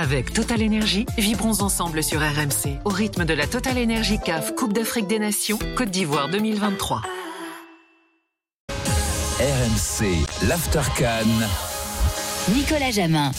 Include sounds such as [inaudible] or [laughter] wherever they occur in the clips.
Avec Total Énergie, vibrons ensemble sur RMC au rythme de la Total Énergie CAF Coupe d'Afrique des Nations Côte d'Ivoire 2023. RMC, l'Aftercan. Nicolas Jamin.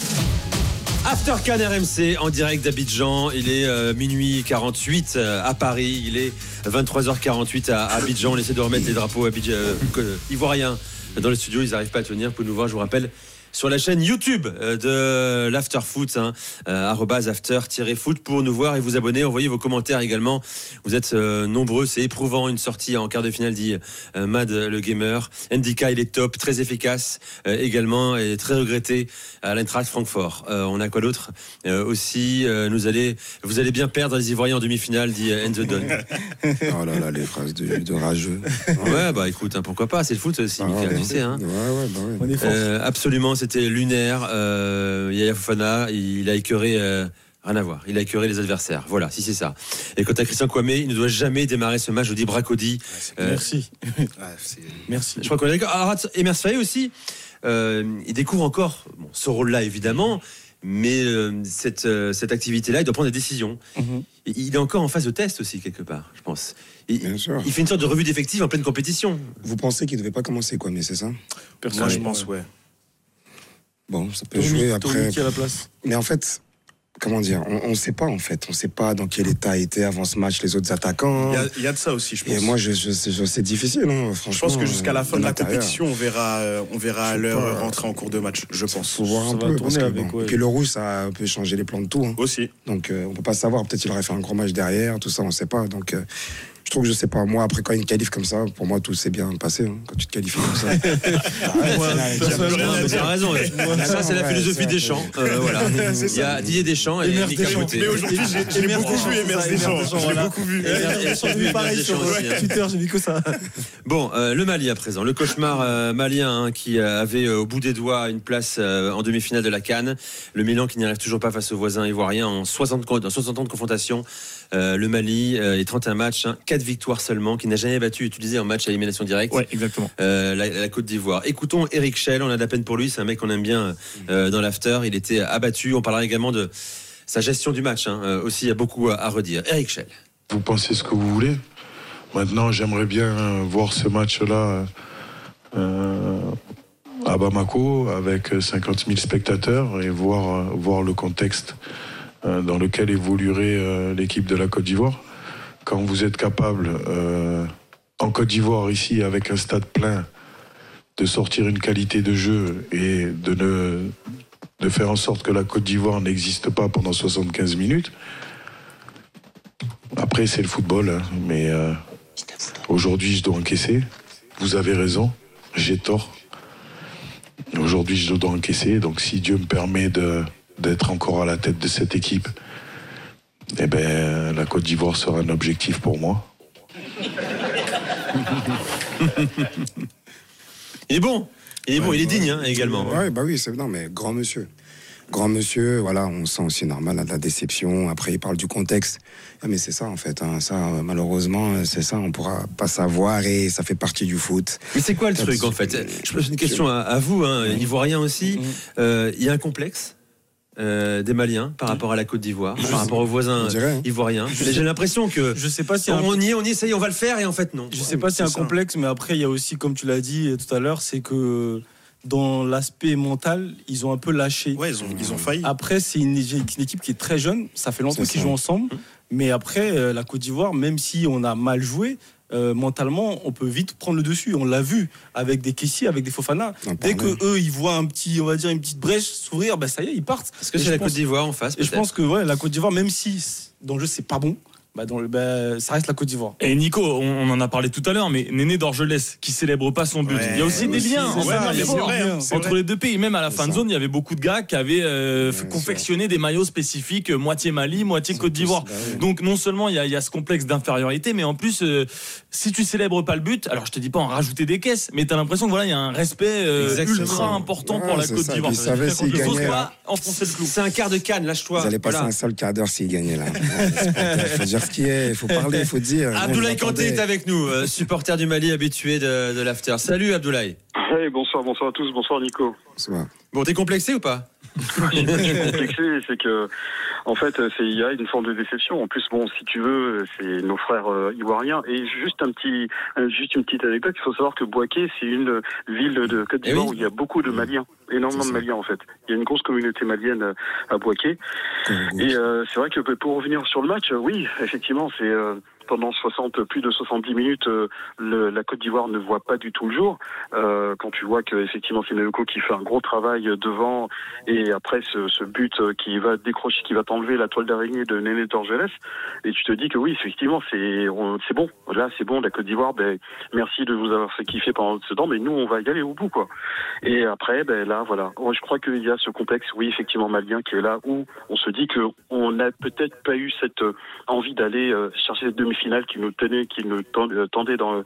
After Can RMC en direct d'Abidjan. Il est euh, minuit 48 euh, à Paris. Il est 23h48 à Abidjan. On essaie de remettre les drapeaux abidjan, euh, ivoiriens dans le studio. Ils n'arrivent pas à tenir. Pour nous voir, je vous rappelle sur la chaîne YouTube euh, de l'After Foot, hein, euh, after-foot pour nous voir et vous abonner. Envoyez vos commentaires également. Vous êtes euh, nombreux, c'est éprouvant une sortie en quart de finale, dit Mad le gamer. Ndika, il est top, très efficace également et très regretté à l'Eintracht Francfort. on a quoi d'autre Aussi, nous allez, vous allez bien perdre les Ivoiriens en demi-finale, dit Enzo Don. [laughs] oh là là, les phrases de, rageux. ouais, bah écoute, hein, pourquoi pas, c'est le foot aussi, ah tu sais. Hein. Ouais, ouais, bah ouais. On est absolument c'était lunaire. Euh, Yaya Fofana, il a écœuré. Euh, rien à voir. Il a écœuré les adversaires. Voilà, si c'est ça. Et quant à Christian Kwame, il ne doit jamais démarrer ce match. Je dis Bracodi. Euh, merci. merci. Je crois qu'on est d'accord. Et Faye aussi. Euh, il découvre encore ce rôle-là, évidemment. Mais cette, cette activité-là, il doit prendre des décisions. Mhm. Il est encore en phase de test aussi, quelque part, je pense. Il, il fait une sorte de revue d'effectifs en pleine compétition. Vous pensez qu'il ne devait pas commencer, quoi, mais c'est ça? Personnellement, je pense, ouais. Bon, ça peut jouer après. Mais en fait, comment dire, on ne sait pas en fait, on ne sait pas dans quel état étaient avant ce match les autres attaquants. Il y, a, de ça aussi, je pense. Et moi, je, je, c'est difficile, hein, franchement. Je pense que jusqu'à la fin de la compétition, on verra, euh, on verra l'heure rentrer en cours de match, je pense. Faut voir un peu. Et puis le rouge, ça peut changer les plans de tout. Hein. Aussi. Donc euh, on peut pas savoir. Peut-être qu'il aurait fait un gros match derrière, tout ça, on ne sait pas. Donc euh, je trouve que je sais pas, moi, après quand il me qualifie comme ça, pour moi, tout s'est bien passé. Hein, quand tu te qualifies comme ça. tu as raison. Ça, c'est la philosophie des champs. Euh, voilà. Il y a Didier Deschamps et Mika Mais aujourd'hui, j'ai beaucoup vu Emers Deschamps. J'ai beaucoup vu. J'ai pareil sur Twitter, j'ai vu que ça. Bon, euh, le Mali à présent. Le cauchemar euh, malien hein, qui avait au bout des doigts une place en demi-finale de la Cannes. Le Milan qui n'y arrive toujours pas face aux voisins ivoiriens en 60 ans de confrontation. Le Mali et 31 matchs, 4 victoire seulement, qui n'a jamais battu, utilisé en match à élimination directe. Ouais, exactement. Euh, la, Côte d'Ivoire. Écoutons Eric Schell, on a de la peine pour lui, c'est un mec qu'on aime bien euh, dans l'after. Il était abattu. On parlera également de sa gestion du match. Hein. Euh, aussi, il y a beaucoup à, redire. Eric Schell. Vous pensez ce que vous voulez. Maintenant, j'aimerais bien voir ce match-là à Bamako avec 50 000 spectateurs et voir, voir le contexte dans lequel évoluerait l'équipe de la Côte d'Ivoire quand vous êtes capable, euh, en Côte d'Ivoire, ici, avec un stade plein, de sortir une qualité de jeu et de, ne, de faire en sorte que la Côte d'Ivoire n'existe pas pendant 75 minutes. Après, c'est le football, hein, mais euh, aujourd'hui, je dois encaisser. Vous avez raison, j'ai tort. Aujourd'hui, je dois encaisser. Donc, si Dieu me permet d'être encore à la tête de cette équipe, eh bien, la Côte d'Ivoire sera un objectif pour moi. il est bon. Il est bon, il est digne hein, également. Oui, bah oui, c'est non, mais grand monsieur. Grand monsieur, voilà, on sent aussi normal la déception. Après, il parle du contexte. Ah, mais c'est ça, en fait. Hein. Ça, malheureusement, c'est ça. On pourra pas savoir et ça fait partie du foot. Mais c'est quoi le truc, en fait? Je pose une question à, vous, hein, ivoirien aussi. Mm-hmm. Euh, il y a un complexe? Euh, des Maliens par rapport à la Côte d'Ivoire, par rapport aux voisins ivoiriens. J'ai l'impression que je sais pas si on, y est, on y essaye, on va le faire et en fait non. Je sais pas si c'est un complexe, mais après il y a aussi, comme tu l'as dit tout à l'heure, c'est que dans l'aspect mental, ils ont un peu lâché. Ouais, ils ont, ils ont failli. Après, c'est une, équipe qui est très jeune. Ça fait longtemps qu'ils jouent ensemble. Hum. Mais après, euh, la Côte d'Ivoire, même si on a mal joué, euh, mentalement, on peut vite prendre le dessus. On l'a vu avec des caissiers, avec des Fofana. Dès que eux, ils voient un petit, on va dire une petite brèche s'ouvrir, bah ça y est, ils partent. Est-ce que c'est la Côte d'Ivoire en face Et je pense que ouais, la Côte d'Ivoire, même si dans le jeu c'est pas bon, bah, dans le, bah, ça reste la Côte d'Ivoire. Et Nico, on, en a parlé tout à l'heure, mais Néné d'Orgelès qui célèbre pas son but. il y a aussi des liens entre les deux pays. Même à la fin de zone, il y avait beaucoup de gars qui avaient euh, confectionné des maillots spécifiques, euh, moitié Mali, moitié Côte d'Ivoire. Bah Donc non seulement il y, a, ce complexe d'infériorité, mais en plus, euh, si tu célèbres pas le but, alors je te dis pas en rajouter des caisses, mais tu as l'impression que voilà, il y a un respect ultra important pour la Côte d'Ivoire. C'est un quart de canne, lâche-toi. Vous allez passer un seul quart d'heure s'il gagnait là. Ce qui est, il faut parler, il faut dire. [laughs] Abdoulaye Kanté est avec nous, euh, supporter du Mali habitué de, de l'after. Salut Abdoulaye. Hey, bonsoir, bonsoir à tous, bonsoir Nico. Bonsoir. Bon, t'es complexé ou pas [laughs] Je suis complexé, c'est que, en fait, il y a une forme de déception. En plus, bon, si tu veux, c'est nos frères euh, ivoiriens. Et juste un petit, juste une petite anecdote. Il faut savoir que Boaké, c'est une ville de Côte d'Ivoire Eh oui. où il y a beaucoup de Maliens, énormément de Maliens en fait. Il y a une grosse communauté malienne euh, à Boaké. Et euh, c'est vrai que pour revenir sur le match, oui, effectivement, c'est euh, pendant 60, plus de 70 minutes, euh, le- la Côte d'Ivoire ne voit pas du tout le jour. Euh, quand tu vois que effectivement c'est Neloko qui fait un gros travail devant et après ce, but qui va décrocher, qui va t'enlever la toile d'araignée de Néné Dorgelès, et tu te dis que oui, effectivement, c'est on- c'est bon. Là, c'est bon, la Côte d'Ivoire. Ben, merci de vous avoir fait kiffer pendant ce temps, mais nous, on va y aller au bout, quoi. Et après, ben là, voilà. Je crois qu'il y a ce complexe, oui, effectivement, malien, qui est là où on se dit que on n'a peut-être pas eu cette euh, envie d'aller euh, chercher cette demi-finale qui nous tenait, qui nous euh, tendait dans,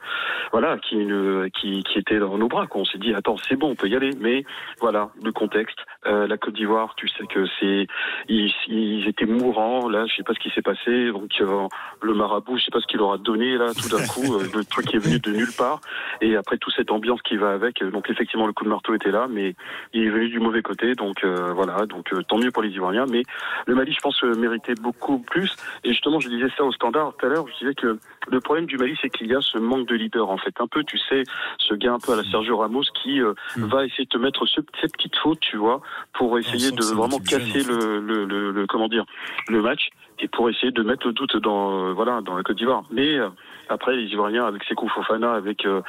voilà, qui, qui était dans nos bras. Quoi. On s'est dit, attends, c'est bon, on peut y aller. Mais voilà, le contexte. Euh, la Côte d'Ivoire, tu sais que c'est, ils, ils étaient mourants. Là, je sais pas ce qui s'est passé. Donc euh, le marabout, je sais pas ce qu'il leur a donné là, tout d'un coup, euh, le truc est venu de nulle part. Et après toute cette ambiance qui va avec, euh, donc effectivement le coup de marteau était là, mais il est venu du mauvais côté. Donc euh, voilà, donc euh, tant mieux pour les Ivoiriens. Mais le Mali, je pense, méritait beaucoup plus. Et justement, je disais ça au standard tout à l'heure. Je disais que le problème du Mali, c'est qu'il y a ce manque de leader en fait. Un peu, tu sais, ce gars un peu à la Sergio Ramos qui euh, va essayer de te mettre ce, ces petites fautes, tu vois, pour essayer de vraiment jeune, casser en fait. le, le, le, le- comment dire le match et pour essayer de mettre le doute dans euh, voilà dans la Côte d'Ivoire. Mais euh, après les Ivoiriens avec Sekou Fofana avec euh,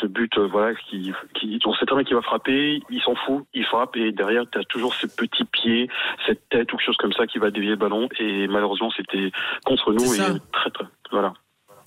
ce but euh, voilà qui qui on sait très bien qu'il va frapper, il s'en fout, il frappe et derrière tu as toujours ce petit pied, cette tête ou quelque chose comme ça qui va dévier le ballon et malheureusement c'était contre nous et très très voilà.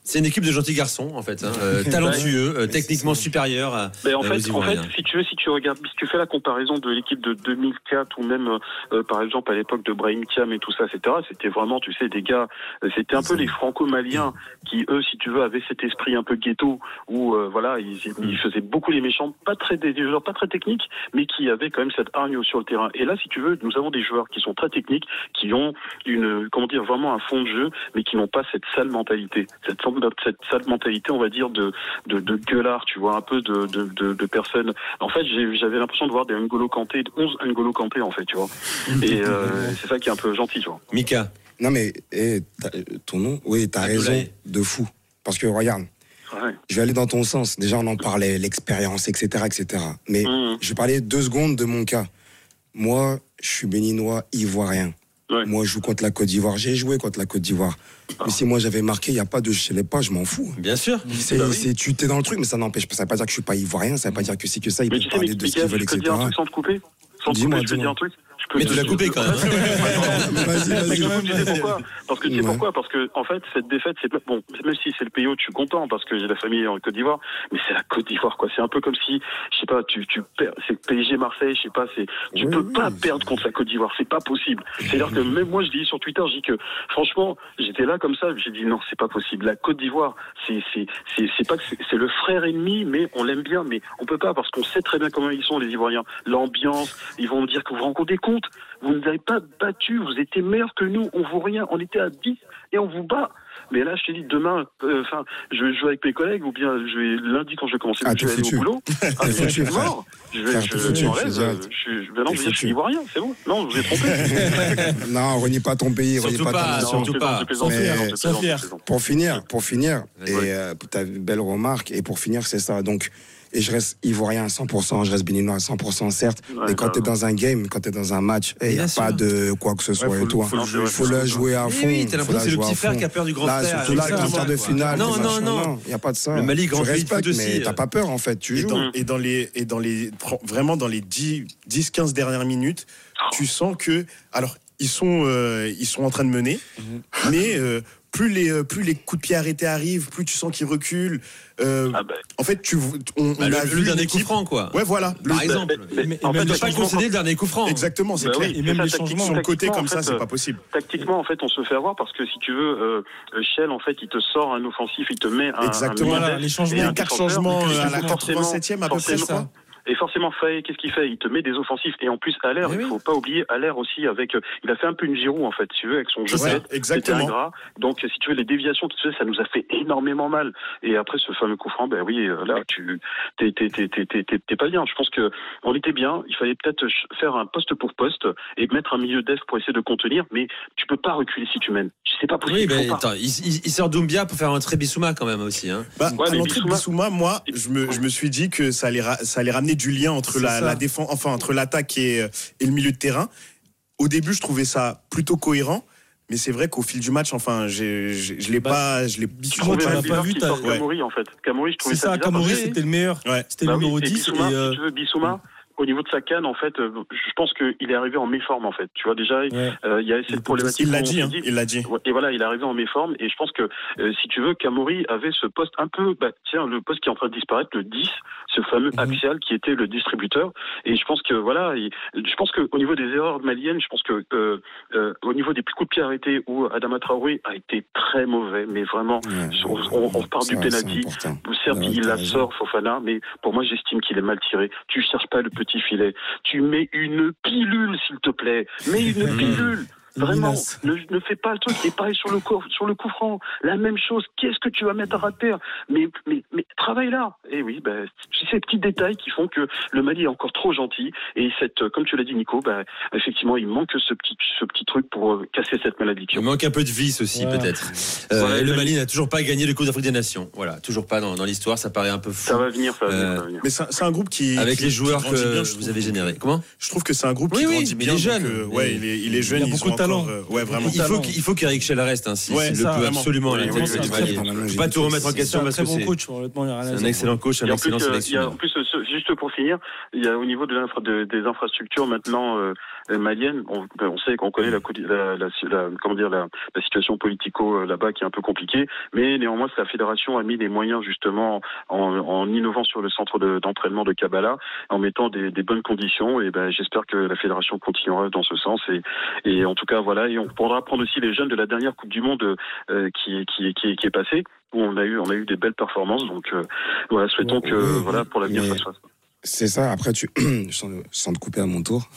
C'est une équipe de gentils garçons, en fait, hein, euh, [laughs] talentueux, euh, techniquement supérieurs à, Mais en euh, fait, en fait, si tu veux, si tu regardes, si tu fais la comparaison de l'équipe de 2004 ou même, euh, par exemple, à l'époque de Brahim Thiam et tout ça, etc., c'était vraiment, tu sais, des gars, euh, c'était un peu les franco-maliens qui, eux, si tu veux, avaient cet esprit un peu ghetto où, euh, voilà, ils, ils faisaient beaucoup les méchants, pas très, des des joueurs pas très techniques, mais qui avaient quand même cette hargne sur le terrain. Et là, si tu veux, nous avons des joueurs qui sont très techniques, qui ont une, comment dire, vraiment un fond de jeu, mais qui n'ont pas cette sale mentalité, cette, sorte de- cette sale mentalité, on va dire, de, de, de gueulard, tu vois, un peu de, de, de, de personnes. En fait, j'avais l'impression de voir des N'Golo Kanté, 11 N'Golo Kanté, en fait, tu vois. [laughs] Et euh, c'est ça qui est un peu gentil, tu vois. Mika. Non, mais eh, t'as- ton nom, oui, t'as raison de fou. Parce que regarde, Ouais. je vais aller dans ton sens. Déjà, on en parlait, l'expérience, etc., etc. Mais Mhm. je vais parler deux secondes de mon cas. Moi, je suis béninois, ivoirien. Ouais. Moi, je joue contre la Côte d'Ivoire. J'ai joué contre la Côte d'Ivoire. Mais si moi j'avais marqué, il n'y a pas de je sais pas, je m'en fous. Bien sûr. C'est, Bah oui. c'est- tu t'es dans le truc, mais ça n'empêche pas. Ça ne veut pas dire que je suis pas ivoirien, ça ne veut pas dire que c'est que ça. Ils Mais peuvent tu sais, mais parler de ce qu'ils veulent, etc. dire un truc sans te couper? Sans te couper, je peux te dire dis-moi. un truc? Peux Mais te- tu l'as coupé quand même. [laughs] Parce que tu sais pourquoi Parce que en fait cette défaite, c'est pas- bon, même si c'est le pays où je suis content parce que j'ai la famille en Côte d'Ivoire, mais c'est la Côte d'Ivoire quoi. C'est un peu comme si, je sais pas, tu tu perds, c'est PSG Marseille, je sais pas, c'est tu Oui, peux oui. pas perdre contre la Côte d'Ivoire, c'est pas possible. C'est-à-dire que même moi je dis sur Twitter, je dis que franchement, j'étais là comme ça, j'ai dit non, c'est pas possible. La Côte d'Ivoire, c'est c'est c'est c'est pas que c'est le frère ennemi, mais on l'aime bien, mais on peut pas parce qu'on sait très bien comment ils sont les Ivoiriens. L'ambiance, ils vont nous dire que vous vous rendez compte, vous ne nous avez pas battu, vous étiez meilleurs que nous, on vaut rien, on était à 10 et on vous bat. Mais là, je te dis, demain, euh, enfin, je vais jouer avec mes collègues, ou bien je vais lundi quand je vais commencer, Ah, je vais aller au boulot. [laughs] Ah, je suis mort. Je vais, Frère, je, je je euh, ben non, je suis ivoirien, c'est bon. Non, je vous ai trompé. [laughs] non, renie pas ton pays, renie pas, pas, nation. surtout je pas. Pour finir, pour finir, et euh, ta belle remarque, et pour finir, c'est ça. Donc, et je reste ivoirien à 100%, je reste béninois à 100%, certes. Ouais, mais quand tu es dans un game, quand tu es dans un match, il n'y a sûr. pas de quoi que ce soit faut et le- toi. faut le jouer, faut la jouer à fond. oui, t'as faut l'impression la que c'est le petit frère qui a peur du grand Là, frère. surtout là, avec Exactement. un quart de finale. Non, tout non, non. Il n'y a pas de ça. Le Mali, grand tu respectes, mais t'as euh. pas peur, en fait. Tu Et joues. dans, et dans les et dans les vraiment dans les 10 10 15 dernières minutes, tu sens que alors ils sont euh, ils sont en train de mener mais euh, plus les euh, plus les coups de pied arrêtés arrivent, plus tu sens qu'ils reculent. Euh, Ah, bah, en fait, tu on, on Bah, a le, vu le dernier coup franc, quoi. Ouais, voilà. Le- Par exemple. mais- Mais- en et même fait, Ne pas concéder le dernier coup franc. Exactement, c'est Bah clair. oui, Et même les changements. Sur le côté comme en ça, c'est euh, pas possible. Tactiquement, en fait, on se fait avoir parce que si tu veux, euh, euh, Shell, en fait, il te sort un offensif, il te met un. Exactement. un Voilà, les changements. un Quatre changements euh, à la forcément- 87e à peu près ça. Forcément, Faye, qu'est-ce qu'il fait? Il te met des offensifs. Et en plus, à l'air, il faut pas oublier, à l'air aussi, avec. euh, Il a fait un peu une Giroud, en fait, si tu veux, avec son jeu de Ouais, exactement. ingrat. Donc, si tu veux, les déviations qu'il faisait, ça nous a fait énormément mal. Et après, ce fameux coup franc, ben oui, euh, là, tu t'es t'es- t'es- t'es- t'es- t'es- t'es pas bien. Je pense que on était bien. Il fallait peut-être faire un poste pour poste et mettre un milieu d'est pour essayer de contenir. Mais tu peux pas reculer si tu mènes. C'est pas possible. Oui, mais pas. attends, il, il- il sort Doumbia pour faire entrer Bissouma quand même aussi. Hein. Bah, Ouais, à l'entrée Bissouma- moi, je me, je me suis dit que ça allait, ra- ça allait ramener du lien entre C'est la, ça. la défense, enfin entre l'attaque et, et le milieu de terrain. Au début, je trouvais ça plutôt cohérent, mais c'est vrai qu'au fil du match, enfin, j'ai- je l'ai Bah, pas, je l'ai. Je Bissouma, tu l'as pas vu, t'as- sorte ouais. Camori, en fait. Camori, je trouvais C'est ça ça, bizarre. Camori, c'était le meilleur. Ouais. C'était Bah le oui, numéro et 10. Bissouma, et, euh, si tu veux, Bissouma, au niveau de sa canne, en fait, euh, je pense qu'il est arrivé en méforme, en fait. Tu vois, déjà, euh, ouais. il y a cette problématique. Il l'a dit, hein, dit- il l'a dit. Ouais, Et voilà, il est arrivé en méforme. Et je pense que, euh, si tu veux, Camori avait ce poste un peu, bah, tiens, le poste qui est en train de disparaître, le 10, ce fameux Mhm. axial qui était le distributeur. Et je pense que, voilà, il- je pense qu'au niveau des erreurs maliennes, je pense que, euh, au niveau des coups de pied arrêtés, où Adama Traoré a été très mauvais, mais vraiment, Ouais, on, on, on repart du penalty. Certes, Ouais, il la sort, Fofana, mais pour moi, j'estime qu'il est mal tiré. Tu cherches pas le petit filet. Tu mets une pilule, s'il te plaît. Mets une pilule. Vraiment, ne, ne fais pas le truc. Et pareil sur le coup, sur le coup franc, la même chose. Qu'est-ce que tu vas mettre à terre? Mais, mais, mais travaille là. Et oui, ben, c'est ces petits détails qui font que le Mali est encore trop gentil. Et cette, comme tu l'as dit, Nico, ben, effectivement, il manque ce petit, ce petit truc pour euh, casser cette malédiction. Il manque un peu de vice aussi, Ouais. peut-être. Euh, le Mali n'a toujours pas gagné le Coupe d'Afrique des Nations. Voilà, toujours pas dans, dans l'histoire. Ça paraît un peu fou. Ça va venir, ça va venir, Euh, ça va venir. Mais c'est un- c'est un groupe qui. Avec qui- les joueurs que bien, vous trouve. avez générés. Comment? Je trouve que c'est un groupe Oui, qui oui, grandit mais bien. il est jeune. euh, ouais, Il- il est, il est jeune. il a ils beaucoup ont de talent. euh, ouais, vraiment. il faut, talent. qu'il- il faut qu'Eric Schell reste ainsi. Ouais, il ça, le peut vraiment. absolument bon. Il faut pas tout remettre en question un parce que c'est un excellent coach, un excellent euh, sélectionneur. en plus, ce- juste pour finir, il y a au niveau des infrastructures maintenant euh, maliennes, on, ben, on sait qu'on connaît la, situation politico euh, là-bas qui est un peu compliquée, mais néanmoins la fédération a mis les moyens justement en, innovant sur le centre de- d'entraînement de Kabbalah, en mettant des, des bonnes conditions. Et ben j'espère que la fédération continuera dans ce sens. Et, en tout cas voilà, et on pourra prendre aussi les jeunes de la dernière Coupe du Monde euh, qui, qui est passée où on a eu on a eu des belles performances. Donc euh, voilà, souhaitons que voilà pour l'avenir mais- ça se fasse. C'est ça, après, tu, sans, sans te couper à mon tour,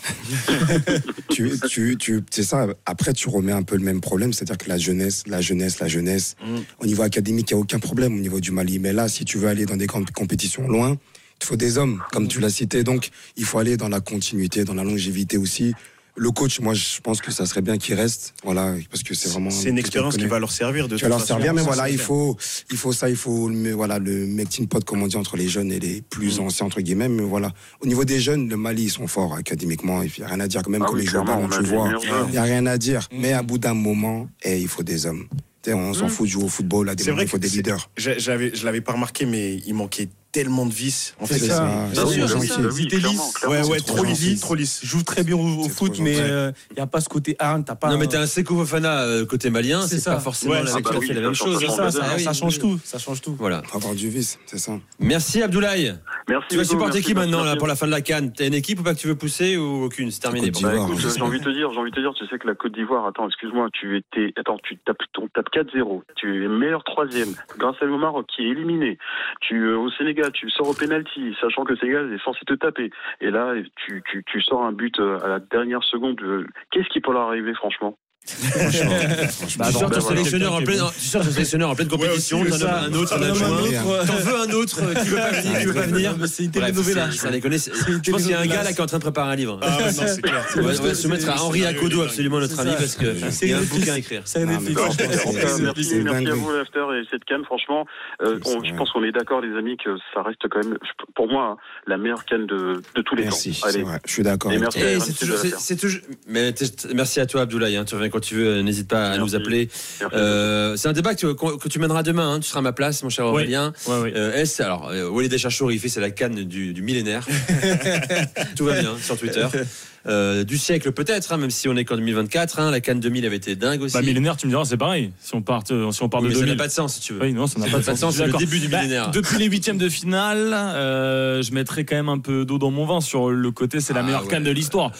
[laughs] tu, tu, tu, c'est ça, après, tu remets un peu le même problème, c'est-à-dire que la jeunesse, la jeunesse, la jeunesse, Mm. au niveau académique, il n'y a aucun problème au niveau du Mali. Mais là, si tu veux aller dans des grandes compétitions loin, il faut des hommes, comme tu l'as cité. Donc, il faut aller dans la continuité, dans la longévité aussi. Le coach, moi, je pense que ça serait bien qu'il reste, voilà, parce que c'est vraiment. C'est une expérience qui va leur servir de tu vas leur servir, mais voilà, il faut, il faut ça, il faut le, voilà, le melting pot, comme on dit, entre les jeunes et les plus Mm. anciens, entre guillemets. Mais voilà, au niveau des jeunes, le Mali, ils sont forts académiquement. Il n'y a rien à dire, même Ah quand oui, clairement, ballon, on tu vois. joueurs. Il n'y a rien à dire. Mm. Mais à bout d'un moment, eh, il faut des hommes. Tu sais, on s'en fout de jouer au football, à des C'est moments, vrai il faut des leaders. J'a- J'avais, je l'avais pas remarqué, mais il manquait tellement de vis. En C'est fait, ça. Bah C'est trop bah gentil. oui, bah lisses. clairement. Ouais, ouais, C'est trop lisse, trop lisse. Il joue très bien au, au C'est foot, mais gentil. euh, il n'y a pas ce côté hargne, t'as pas. Non, mais t'as un Sekou Fofana euh, côté malien, C'est c'est ça. pas forcément la- c'est bah même ça chose. change C'est ça, Ah ça, ça change tout. Ça change tout. Voilà. Avoir du vice, c'est ça. Merci Abdoulaye. Merci. Tu vas supporter merci, qui maintenant là merci. pour la fin de la canne T'as une équipe ou pas que tu veux pousser ou aucune? C'est terminé. Bah j'ai envie de te dire, j'ai envie de te dire, tu sais que la Côte d'Ivoire, attends, excuse-moi, tu étais, attends, tu tapes, on tape 4-0, tu es meilleur troisième, grâce à le Maroc qui est éliminé. Tu euh, au Sénégal, tu sors au penalty, sachant que Sénégal est censé te taper. Et là, tu, tu, tu sors un but euh, à la dernière seconde. euh, Qu'est-ce qui peut leur arriver, franchement? Franchement, [laughs] franchement. Tu sors ben ton voilà. sélectionneur en pleine, tu sors ton sélectionneur en pleine compétition, t'en as un autre, un T'en as un adjoint. autre, T'en veux un autre qui veut pas venir, qui veut pas venir. Mais C'est une telenovela. c'est- ça déconne. Je pense qu'il y a un gars là qui est en train de préparer un livre. Ah clair. [laughs] On va, se mettre à Henri c'est- absolument notre ami, parce que C'est il y a un bouquin à écrire. Merci, merci à vous, l'after et cette canne. Franchement, euh, je pense qu'on est d'accord, les amis, que ça reste quand même, pour moi, la meilleure canne de, tous les Merci, temps. vrai. Je suis d'accord. Merci. Eh. Mais merci à toi, Abdoulaye. Tu reviens quand tu veux. euh, N'hésite pas à nous appeler. Euh, c'est un débat que tu, que tu mèneras demain. hein. Tu seras à ma place, mon cher Oui. Aurélien. Ouais, ouais. Euh, S, alors, euh, Walid il fait c'est la canne du, du millénaire. [laughs] Tout va bien sur Twitter. Euh, du siècle peut-être, hein, même si on est qu'en 2024. hein. la canne 2000 avait été dingue aussi. Bah, millénaire, tu me diras, c'est pareil. Si on part, euh, si on Oui, de mais ça n'a 2000. pas de sens si tu veux. Oui, non, ça n'a pas de sens. sens, c'est le début du Bah, millénaire. depuis les huitièmes de finale, euh, je mettrais quand même un peu d'eau dans mon vin sur le côté, c'est la Ah, meilleure ouais. canne de l'histoire.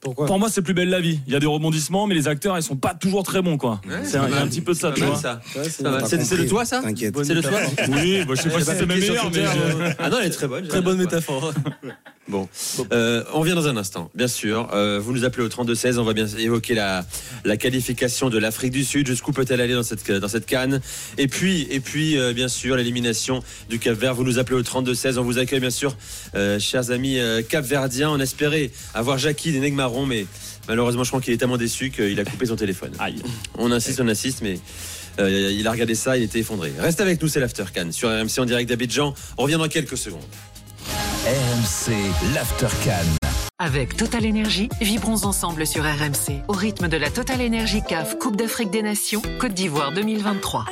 Pourquoi Pour moi, c'est plus belle la vie. Il y a des rebondissements, mais les acteurs, ils sont pas toujours très bons, quoi. Ouais, c'est un, petit peu de ça, tu vois. ça. C'est- compris, toi ça T'inquiète. C'est de toi Oui, bah, je sais pas si c'est ma meilleure, mais. je- Ah non, elle est très bonne. Très bonne métaphore. [laughs] Bon, euh, on vient dans un instant, bien sûr. Euh, vous nous appelez au 32-16, on va bien évoquer la, la qualification de l'Afrique du Sud. Jusqu'où peut-elle aller dans cette, dans cette canne? Et puis, et puis euh, bien sûr, l'élimination du Cap Vert. Vous nous appelez au 32-16, on vous accueille, bien sûr, chers amis capverdiens. On espérait avoir Jackie des Mais malheureusement, je crois qu'il est tellement déçu qu'il a coupé son téléphone. Aïe. On insiste, on insiste, mais. il a regardé ça, il était effondré. Reste avec nous, c'est l'After Can sur RMC en direct d'Abidjan. On revient dans quelques secondes. RMC, l'After Avec Total Énergie, vibrons ensemble sur RMC au rythme de la Total Énergie CAF Coupe d'Afrique des Nations Côte d'Ivoire 2023.